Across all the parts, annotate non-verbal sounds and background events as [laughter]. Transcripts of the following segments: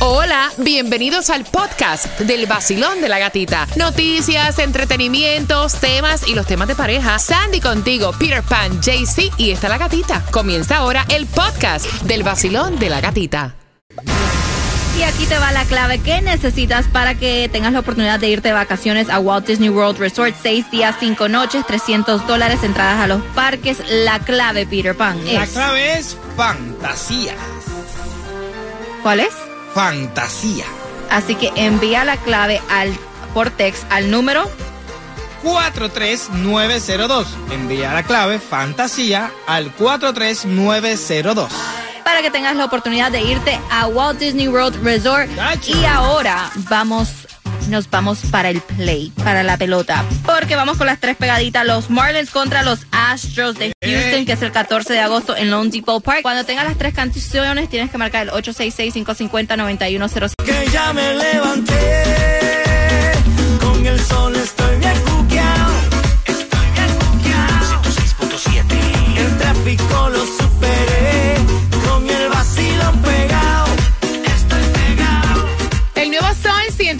Hola, bienvenidos al podcast del vacilón de la gatita. Noticias, entretenimientos, temas y los temas de pareja. Sandy contigo, Peter Pan, JC y está la gatita. Comienza ahora el podcast del vacilón de la gatita. Y aquí te va la clave que necesitas para que tengas la oportunidad de irte de vacaciones a Walt Disney World Resort. Seis días, cinco noches, 300 dólares, entradas a los parques. La clave, Peter Pan, La es... clave es fantasía. ¿Cuál es? Fantasía. Así que envía la clave al por text al número 43902. Envía la clave fantasía al 43902. para que tengas la oportunidad de irte a Walt Disney World Resort. Y ahora vamos, nos vamos para el play, para la pelota. Porque vamos con las tres pegaditas. Los Marlins contra los Astros de Houston, que es el 14 de agosto en Lone Depot Park. Cuando tengas las tres canciones, tienes que marcar el 866-550-9106. que ya me levanté.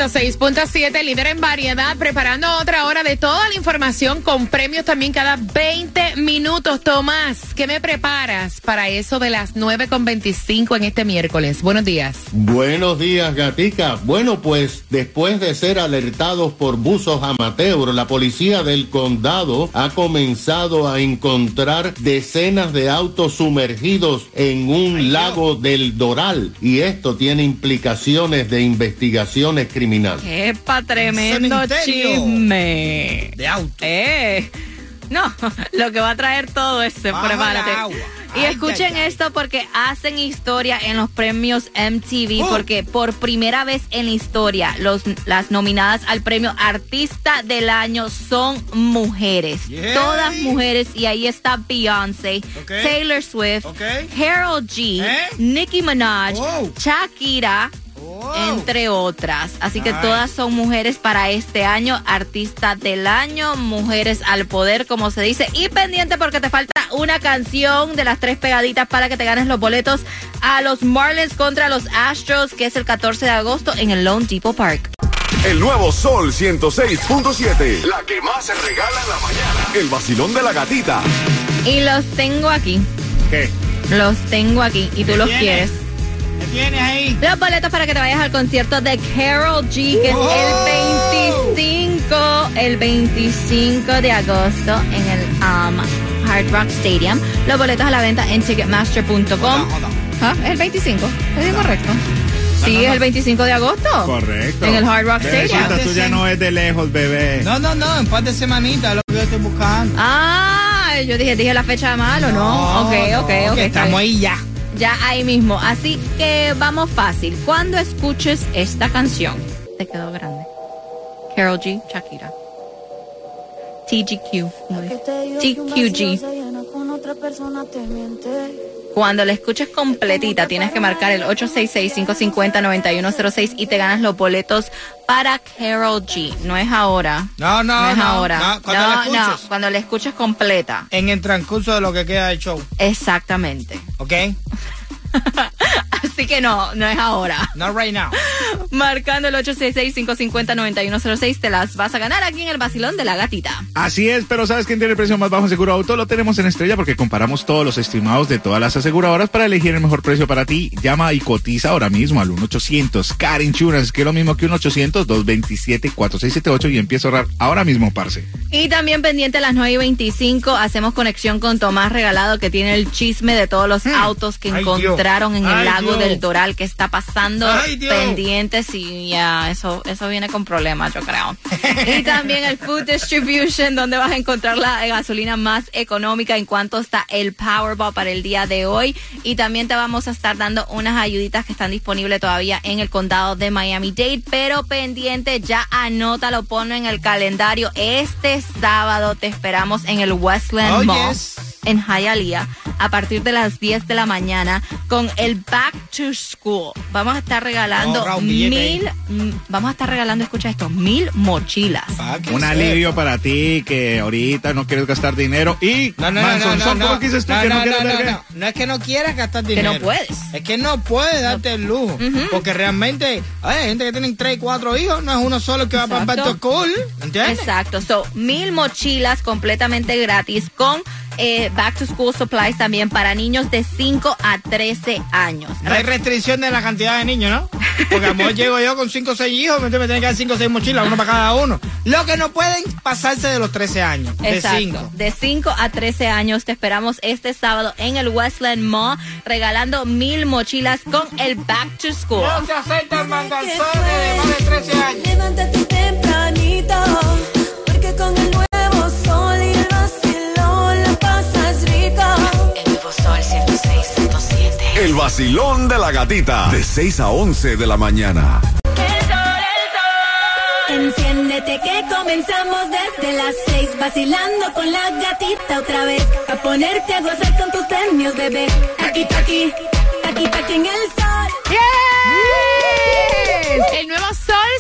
106.7, líder en variedad, preparando otra hora de toda la información con premios también cada 20 minutos. Tomás, ¿qué me preparas para eso de las 9.25 en este miércoles? Buenos días. Buenos días, gatica. Bueno, pues después de ser alertados por buzos amateur, la policía del condado ha comenzado a encontrar decenas de autos sumergidos en un lago del Doral y esto tiene implicaciones de investigaciones criminales. ¡Epa, tremendo chisme! De auto. ¡Eh! No, lo que va a traer todo Bajo prepárate. el agua. Y Ay, escuchen ay, ay. esto porque hacen historia en los premios MTV, Oh. porque por primera vez en la historia los, las nominadas al premio Artista del Año son mujeres. Todas mujeres y ahí está Beyoncé. Taylor Swift, Ok. Harold G, ¿Eh? Nicki Minaj, Oh. Shakira, Entre otras. Así que todas son mujeres para este año, artista del año, mujeres al poder, como se dice. Y pendiente porque te falta una canción de las tres pegaditas para que te ganes los boletos a los Marlins contra los Astros, que es el 14 de agosto en el Lone Depot Park. El nuevo Sol 106.7. La que más se regala en la mañana. El vacilón de la gatita. Y los tengo aquí. ¿Qué? Los tengo aquí y tú los tienes? quieres. ¿Qué tienes ahí? Los boletos para que te vayas al concierto de Carol G, que es el 25, el 25 de agosto en el um, Hard Rock Stadium. Los boletos a la venta en ticketmaster.com. ¿Ah? ¿Es el 25? ¿Es correcto? Sí, no, es no. el 25 de agosto. Correcto. En el Hard Rock Stadium. tú ya no es de lejos, bebé. No, no, no, en par de semanitas es lo que yo estoy buscando. Ah, yo dije, dije la fecha mal o no. ok, no, ok, que ok. Estamos ahí ya. Ya ahí mismo. Así que vamos fácil. Cuando escuches esta canción, te quedó grande. Carol G, Shakira. TGQ. TQG. Cuando la escuches completita, tienes que marcar el 866-550-9106 y te ganas los boletos para Carol G. No es ahora. No, no, No es no, ahora. no, cuando no, la escuches. no, cuando la escuches completa. En el transcurso de lo que queda del show. Exactamente. ¿Ok? [laughs] Así que no, no es ahora. Not right now. [laughs] Marcando el 866-550-9106, te las vas a ganar aquí en el vacilón de la gatita. Así es, pero ¿sabes quién tiene el precio más bajo en seguro auto? Lo tenemos en Estrella porque comparamos todos los estimados de todas las aseguradoras para elegir el mejor precio para ti. Llama y cotiza ahora mismo al 1-800 Car Insurance, que es lo mismo que un 800-227-4678 y empieza a ahorrar ahora mismo, parce. Y también pendiente a las 9 y 25, hacemos conexión con Tomás Regalado, que tiene el chisme de todos los autos que Ay, encontraron en el lago Dios. Del Doral, que está pasando Ay, pendientes y ya, eso, eso viene con problemas, yo creo. [laughs] y también el Food Distribution, donde vas a encontrar la gasolina más económica en cuanto está el Powerball para el día de hoy. Y también te vamos a estar dando unas ayuditas que están disponibles todavía en el condado de Miami-Dade, pero pendiente, ya anótalo, ponlo en el calendario. Este sábado te esperamos en el Westland Oh, Mall yes. En Hialeah a partir de las 10 de la mañana con el Back to School. Vamos a estar regalando Ahorra un billete mil, vamos a estar regalando, escucha esto, mil mochilas. Que Un sepa. alivio para ti que ahorita no quieres gastar dinero y No, no, no, no, no, ¿cómo dices tú no, que no, no, quieres no, ver no, qué? no. No es que no quieras gastar Que dinero. no puedes. Es que no puedes darte el lujo. Porque realmente hay gente que tiene tres y cuatro hijos, no es uno solo el que va para to School. ¿Entiendes? Exacto, so mil mochilas completamente gratis con eh, Back to School Supplies también para niños de 5 a 13 años. No hay restricción de la cantidad de niños, ¿no? Porque a lo mejor llego yo con cinco o seis hijos, me tienen que dar cinco o seis mochilas, uno para cada uno. Lo que no pueden pasarse de los 13 años. De 5 a 13 años te esperamos este sábado en el Westland Mall regalando mil mochilas con el Back to School. No se aceptan manganzones de más de 13 años. Levántate tempranito, El vacilón de la gatita. De 6 a 11 de la mañana. Enciéndete que comenzamos desde las seis, vacilando con la gatita otra vez. A ponerte a gozar con tus premios, bebé. Aquí, aquí, aquí, aquí en el sol.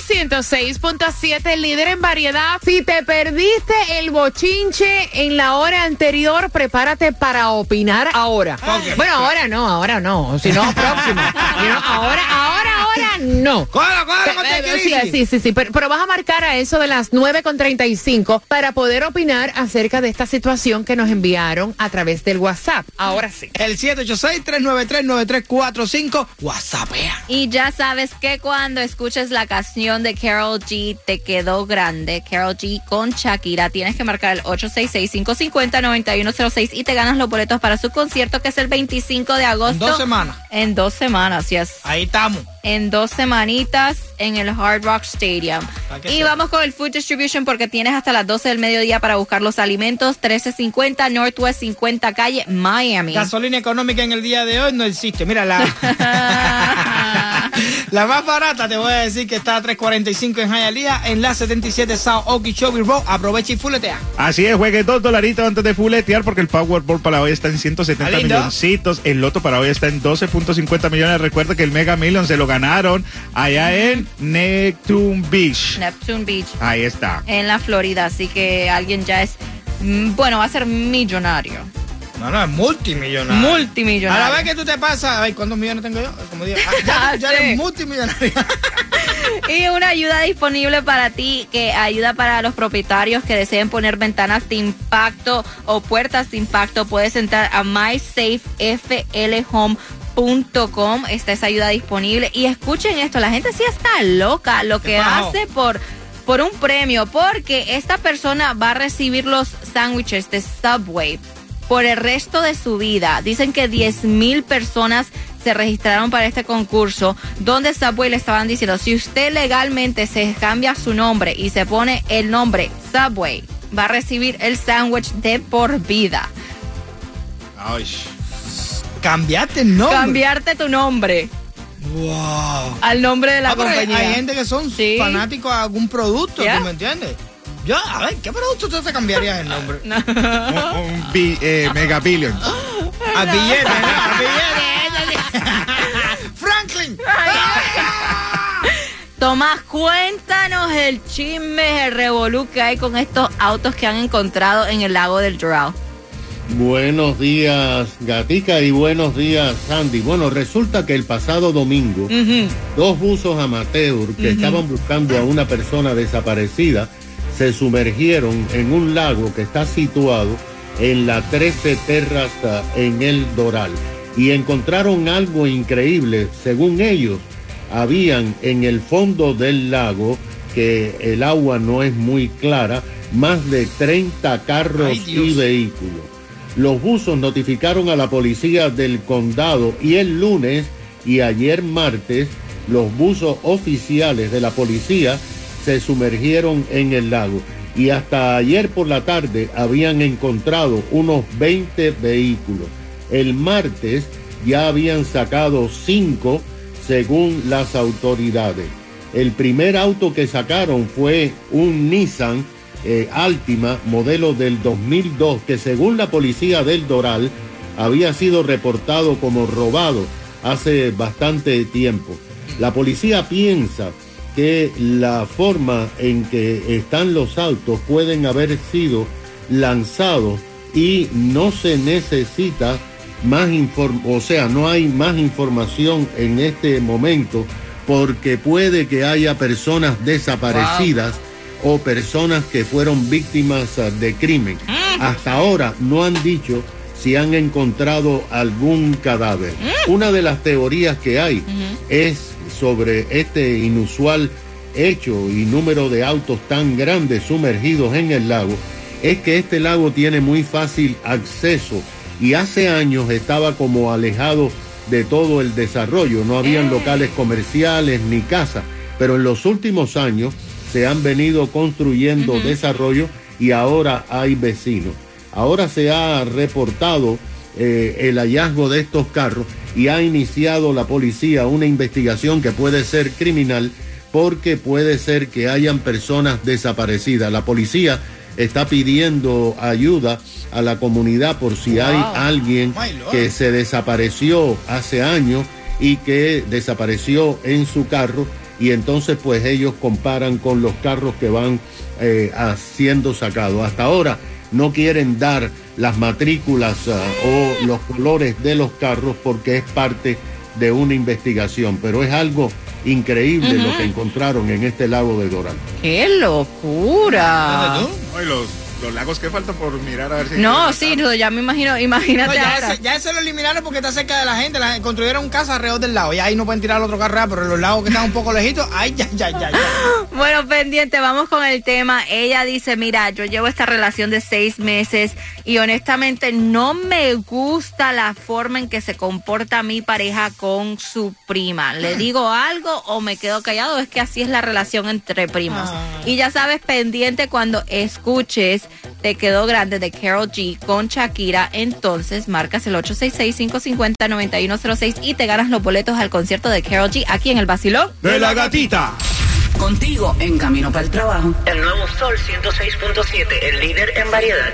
106.7, líder en variedad. Si te perdiste el bochinche en la hora anterior, prepárate para opinar ahora. Bueno, ahora no, ahora no, sino know, [laughs] ahora, ahora, ahora no. ¡Cógelo, cógelo, con Eh, Sí, sí, sí, sí, pero, pero vas a marcar a eso de las 9.35 para poder opinar acerca de esta situación que nos enviaron a través del WhatsApp. Ahora sí. El 786-393-9345, WhatsAppea. Y ya sabes que cuando escuches la canción de Carol G te quedó grande, Carol G con Shakira, tienes que marcar el 866-550-9106 y te ganas los boletos para su concierto que es el 25 de agosto. Dos semanas. En dos semanas, yes. Ahí estamos. En dos semanitas en el Hard Rock Stadium. Que Y vamos con el Food Distribution porque tienes hasta las 12 del mediodía para buscar los alimentos. 1350 Northwest 50 Calle, Miami. Gasolina económica en el día de hoy no existe. Mira, [laughs] la, más barata te voy a decir que está a 3.45 en Hialeah, en la 77 South Okeechobee Road. Aprovecha y fuletea. Así es, juegue dos dolaritos antes de fuletear porque el Powerball para hoy está en 170 ¿Está lindo? milloncitos. El loto para hoy está en 12.50 millones. Recuerda que el Mega Million se lo ganaron allá en Neptune Beach. Neptune Beach. Ahí está. en la Florida, así que alguien ya es, mm, bueno, va a ser millonario. No, no, es multimillonario. A Multimillonario. la vez que tú te pasas, ay, ¿cuántos millones tengo yo? Como digo, ah, ya, ya Sí. eres multimillonario. [laughs] Y una ayuda disponible para ti que ayuda para los propietarios que deseen poner ventanas de impacto o puertas de impacto. Puedes entrar a mysafeflhome.com. Está esa ayuda disponible. Y escuchen esto, la gente sí está loca lo que hace por, por un premio, porque esta persona va a recibir los sándwiches de Subway por el resto de su vida. Dicen que 10 mil personas se registraron para este concurso, donde Subway le estaban diciendo, si usted legalmente se cambia su nombre y se pone el nombre Subway, va a recibir el sándwich de por vida. Ay. Cambiaste el nombre. Cambiarte tu nombre Wow. al nombre de la Ah, compañía. Hay gente que son Sí. fanáticos a algún producto. ¿tú me entiendes? Yo, a ver, ¿qué producto tú te cambiarías el nombre? [laughs] Un, un bi- eh, Mega Billion. A billete, ¿no? A [laughs] billete. Franklin. Tomás, cuéntanos el chisme, el revolú que hay con estos autos que han encontrado en el lago del Doral. Buenos días, Gatica, y buenos días, Sandy. Bueno, resulta que el pasado domingo, dos buzos amateur que estaban buscando a una persona desaparecida se sumergieron en un lago que está situado en la 13 Terraza en el Doral y encontraron algo increíble. Según ellos, habían en el fondo del lago, que el agua no es muy clara, más de 30 carros Ay, y vehículos. Los buzos notificaron a la policía del condado y el lunes y ayer martes los buzos oficiales de la policía se sumergieron en el lago y hasta ayer por la tarde habían encontrado unos 20 vehículos. El martes ya habían sacado cinco según las autoridades. El primer auto que sacaron fue un Nissan eh, Altima modelo del 2002 que según la policía del Doral había sido reportado como robado hace bastante tiempo. La policía piensa que la forma en que están los autos pueden haber sido lanzados y no se necesita más inform o sea, no hay más información en este momento porque puede que haya personas desaparecidas o personas que fueron víctimas ah, de crimen. Hasta ahora no han dicho si han encontrado algún cadáver. Una de las teorías que hay es sobre este inusual hecho y número de autos tan grandes sumergidos en el lago, es que este lago tiene muy fácil acceso y hace años estaba como alejado de todo el desarrollo, no habían locales comerciales ni casas, pero en los últimos años se han venido construyendo desarrollo y ahora hay vecinos. Ahora se ha reportado eh, el hallazgo de estos carros y ha iniciado la policía una investigación que puede ser criminal porque puede ser que hayan personas desaparecidas. La policía está pidiendo ayuda a la comunidad por si hay alguien que se desapareció hace años y que desapareció en su carro y entonces pues ellos comparan con los carros que van eh, siendo sacados. Hasta ahora no quieren dar las matrículas ah, o los colores de los carros porque es parte de una investigación, pero es algo increíble lo que encontraron en este lago de Doral. ¡Qué locura! Ay, los, los lagos que faltan por mirar a ver si. No, sí, no, ya me imagino, No, imagínate ya, ahora. ese, ya ese lo eliminaron porque está cerca de la gente. La, construyeron casa alrededor del lago. Y ahí no pueden tirar otro carro, pero en los lagos que están un poco lejitos, ahí ya, ya, ya, ya. [gasps] Bueno, pendiente, vamos con el tema. Ella dice, mira, yo llevo esta relación de seis meses y honestamente no me gusta la forma en que se comporta mi pareja con su prima. ¿Le digo algo o me quedo callado? Es que así es la relación entre primos. Y ya sabes, pendiente cuando escuches Te quedó grande de Carol G con Shakira, entonces marcas el 866-550-9106 y te ganas los boletos al concierto de Carol G aquí en el Basilón. De la gatita. Contigo en camino para el trabajo. El nuevo Sol 106.7, el líder en variedad.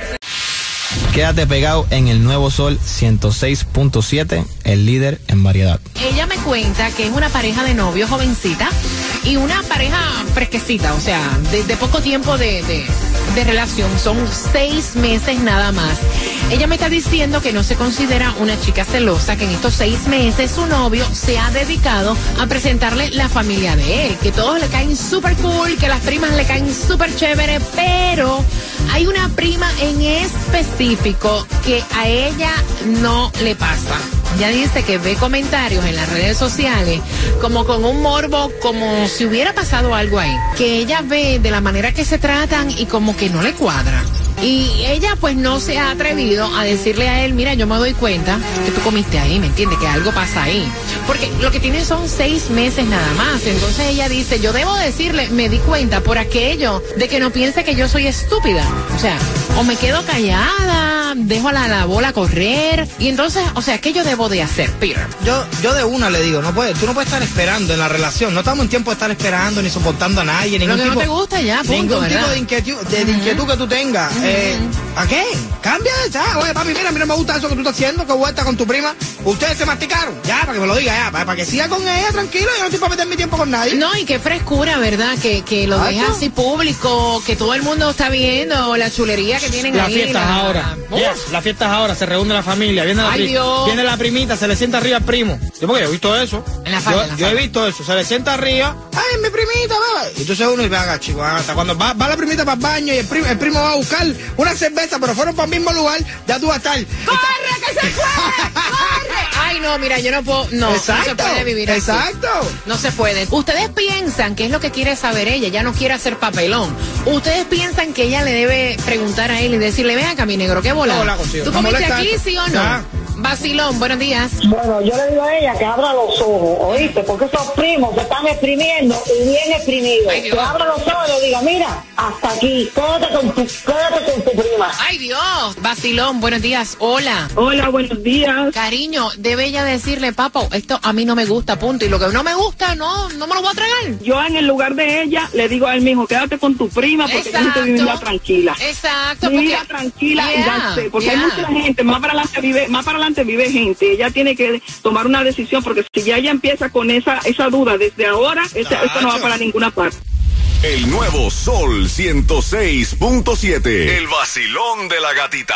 Quédate pegado en el nuevo Sol 106.7, el líder en variedad. Ella me cuenta que es una pareja de novio jovencita y una pareja fresquecita, o sea, de, poco tiempo de- de relación, son seis meses nada más. Ella me está diciendo que no se considera una chica celosa, que en estos seis meses su novio se ha dedicado a presentarle la familia de él, que todos le caen súper cool, que las primas le caen súper chévere, pero hay una prima en específico que a ella no le pasa. Ya dice que ve comentarios en las redes sociales como con un morbo, como si hubiera pasado algo ahí. Que ella ve de la manera que se tratan y como que no le cuadra. Y ella pues no se ha atrevido a decirle a él, mira, yo me doy cuenta que tú comiste ahí, ¿me entiendes? Que algo pasa ahí. Porque lo que tienen son seis meses nada más. Entonces ella dice, yo debo decirle, me di cuenta por aquello de que no piense que yo soy estúpida. O sea, o me quedo callada, dejo la, la bola correr. Y entonces, o sea, ¿qué yo debo de hacer, Peter? Yo, yo de una le digo, no puedes, tú no puedes estar esperando en la relación. No estamos en tiempo de estar esperando ni soportando a nadie. Lo Ningún que no tipo, te gusta ya, punto, Ningún ¿verdad? tipo de inquietud, de, de inquietud que tú tengas. Eh, ¿A qué? Cambia ya. Oye, papi, mira, a mí no me gusta eso que tú estás haciendo, que vuelta con tu prima. Ustedes se masticaron. Ya, para que me lo diga, ya. Para, para que siga con ella, tranquilo. Yo no estoy para perder mi tiempo con nadie. No, y qué frescura, ¿verdad? Que, que lo deja así público, que todo el mundo está viendo la chulería que tienen Las ahí. fiestas la- ahora. Uf. Yes, las fiestas ahora. Se reúne la familia. Viene la, Ay, Dios. viene la primita, se le sienta arriba al primo. Yo porque yo he visto eso. En la falda, yo en la yo he visto eso. Se le sienta arriba. Ay, mi primita, baba. Y entonces uno y venga, chico. Hasta cuando va, va la primita para el baño y el primo, el primo va a buscar una cerveza, pero fueron para el mismo lugar, ya tú vas a estar. ¡Corre, que se fue! ¡Corre! [laughs] Ay, no, mira, yo no puedo. No, no se Exacto, puede vivir así. exacto. No se puede. Ustedes piensan que es lo que quiere saber ella. Ella no quiere hacer papelón. Ustedes piensan que ella le debe preguntar a él y decirle, ven acá, mi negro, ¿qué bola? ¿Qué bola contigo? ¿Tú ¿No comiste aquí, sí o no? Ya. Vacilón, buenos días. Bueno, yo le digo a ella que abra los ojos, ¿oíste? Porque esos primos se están exprimiendo y bien exprimidos. Ay, Dios. que abra los ojos y le diga, mira, hasta aquí, quédate con tu, quédate con tu prima. Ay, Dios. Vacilón, buenos días. Hola. Hola, buenos días. Cariño, debe ella decirle, papo, esto a mí no me gusta, punto. Y lo que no me gusta, no, no me lo voy a tragar. Yo en el lugar de ella le digo a él mismo, quédate con tu prima porque vivir vida tranquila. Exacto. Porque- tranquila y Yeah, ya sé, porque hay mucha gente más para adelante vive, más para adelante adelante vive gente. Ella tiene que tomar una decisión porque si ya ella empieza con esa, esa duda desde ahora, esa- esto no va para ninguna parte. El nuevo Sol 106.7. El vacilón de la gatita.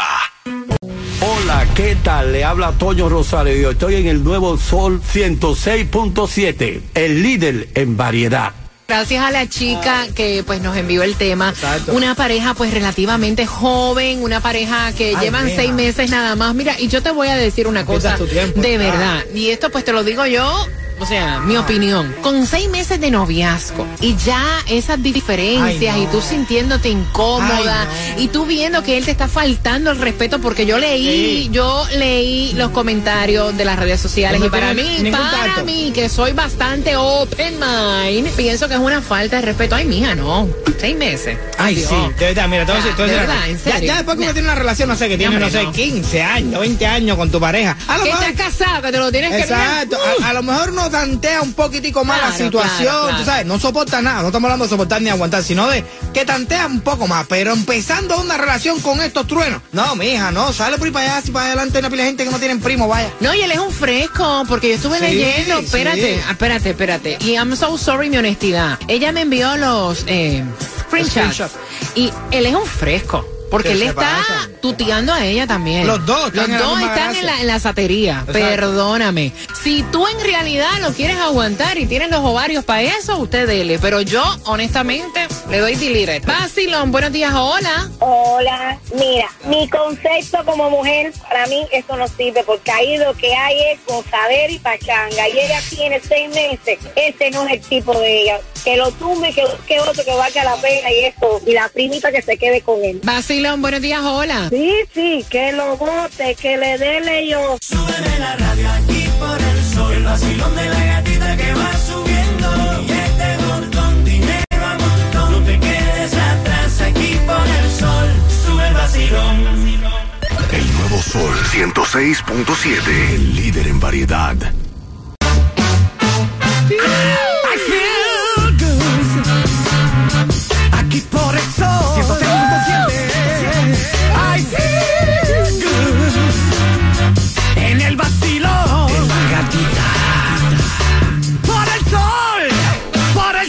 Hola, ¿qué tal? Le habla Toño Rosario y yo estoy en el nuevo Sol 106.7, el líder en variedad. Gracias a la chica que pues nos envió el tema. Una pareja pues relativamente joven, una pareja que Ay, llevan seis meses nada más. Mira, y yo te voy a decir una cosa tiempo, de ah. verdad. Y esto pues te lo digo yo. O sea, mi opinión. Con seis meses de noviazgo y ya esas diferencias Ay, y no. tú sintiéndote incómoda Ay, no. y tú viendo que él te está faltando el respeto porque yo leí, Sí. yo leí los comentarios de las redes sociales No y para mí, para tacto. mí que soy bastante open mind, pienso que es una falta de respeto. Ay, mija, no. Seis meses. Ay, Dios. sí, de verdad, mira, te voy a decir, te voy a De decir verdad, en ya, serio. ya después que uno No. tiene una relación, no sé, que tiene, hombre, no sé, no. 15 años, 20 años con tu pareja. A lo Que mejor- estás casado, que te lo tienes Exacto, que mirar. a, a lo mejor uno tantea un poquitico más la situación, claro, claro. tú sabes, no soporta nada, no estamos hablando de soportar ni aguantar, sino de que tantea un poco más, pero empezando una relación con estos truenos. No, mija, no, sale por ahí para allá, si para adelante hay una pila de gente que no tienen primo, vaya. No, y él es un fresco, porque yo estuve Sí, leyendo. sí. Espérate, ah, espérate, espérate. Y I'm so sorry mi honestidad. Ella me envió los eh, screenshots. Y él es un fresco. Porque ¿Qué él está pasa? tuteando a ella también. Los dos Los están en la dos misma están en la, en la satería. Exacto. Perdóname. Si tú en realidad lo quieres aguantar y tienes los ovarios para eso, usted dele. Pero yo, honestamente, le doy delete. Vacilón, buenos días, hola. Hola, mira, mi concepto como mujer, para mí eso no sirve porque ahí lo que hay es gozadera y pachanga. Y ella tiene seis meses, ese no es el tipo de ella. Que lo tumbe, que busque otro que valga la pena y eso. Y la primita que se quede con él. Vacilón, buenos días, hola. Sí, sí, que lo bote, que le dé yo. Súbeme la radio aquí por el sol. El vacilón de la gatita que va subiendo. Y este montón, dinero a montón. No te quedes atrás aquí por el sol. Sube el vacilón. El nuevo Sol 106.7. El líder en variedad.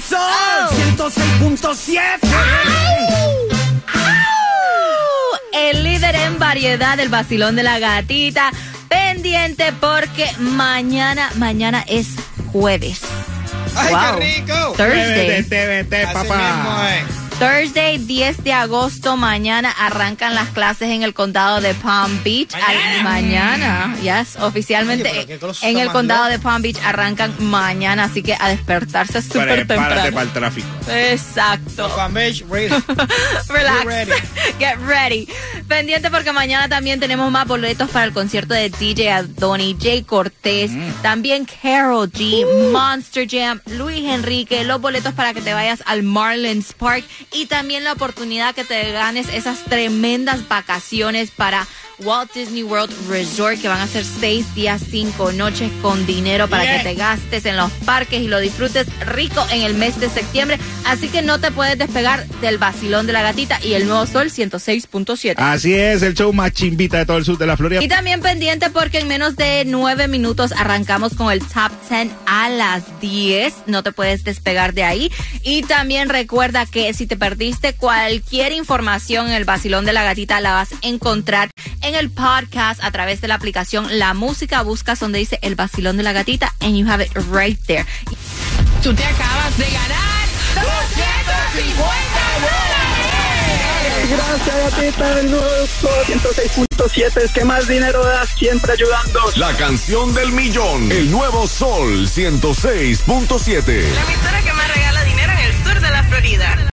Por el sol. 106.7. El líder en variedad del vacilón de la gatita. Pendiente porque mañana, mañana es jueves. ¡Ay, Wow. qué rico! Thursday. TVT, Así papá. Thursday 10 de agosto, mañana arrancan las clases en el condado de Palm Beach. Al- Mañana, yes, oficialmente Oye, en el condado de Palm Beach arrancan mañana, así que a despertarse súper Prepárate para temprano. el tráfico. Exacto. Palm Beach, [laughs] ready. Relax. Get ready. [laughs] Get ready. Pendiente porque mañana también tenemos más boletos para el concierto de DJ Adoni, Jay Cortés, Mm. también Carol G, Uh. Monster Jam, Luis Enrique, los boletos para que te vayas al Marlins Park y también la oportunidad que te ganes esas tremendas vacaciones para Walt Disney World Resort que van a ser seis días, cinco noches con dinero para Yeah. que te gastes en los parques y lo disfrutes rico en el mes de septiembre. Así que no te puedes despegar del vacilón de la gatita y el nuevo sol 106.7. Así es, el show más chimbita de todo el sur de la Florida. Y también pendiente porque en menos de nueve minutos arrancamos con el top 10 a las 10. No te puedes despegar de ahí. Y también recuerda que si te perdiste cualquier información en el vacilón de la gatita, la vas a encontrar en el podcast a través de la aplicación La Música. Buscas donde dice el vacilón de la gatita and you have it right there. Tú te acabas de ganar 250 dólares. Gracias, gatita del nuevo Sol 106.7. Es que más dinero da siempre ayudando. La canción del millón. El nuevo Sol 106.7. La emisora